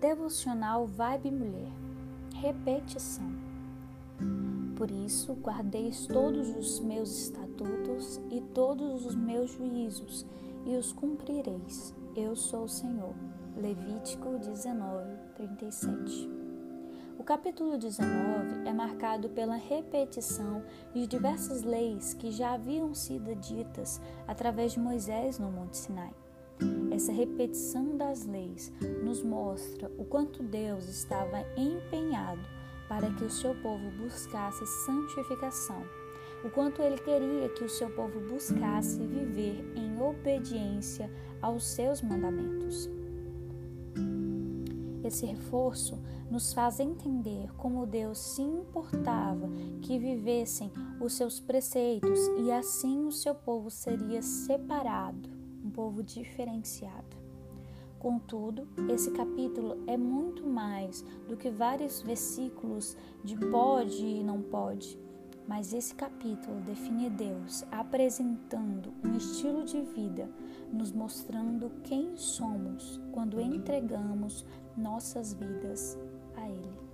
Devocional Vibe Mulher. Repetição. Por isso, guardeis todos os meus estatutos e todos os meus juízos, e os cumprireis. Eu sou o Senhor. Levítico 19, 37. O capítulo 19 é marcado pela repetição de diversas leis que já haviam sido ditas através de Moisés no Monte Sinai. Essa repetição das leis nos mostra o quanto Deus estava empenhado para que o seu povo buscasse santificação, o quanto ele queria que o seu povo buscasse viver em obediência aos seus mandamentos. Esse reforço nos faz entender como Deus se importava que vivessem os seus preceitos e assim o seu povo seria separado um povo diferenciado. Contudo, esse capítulo é muito mais do que vários versículos de pode e não pode, mas esse capítulo define Deus apresentando um estilo de vida, nos mostrando quem somos quando entregamos nossas vidas a Ele.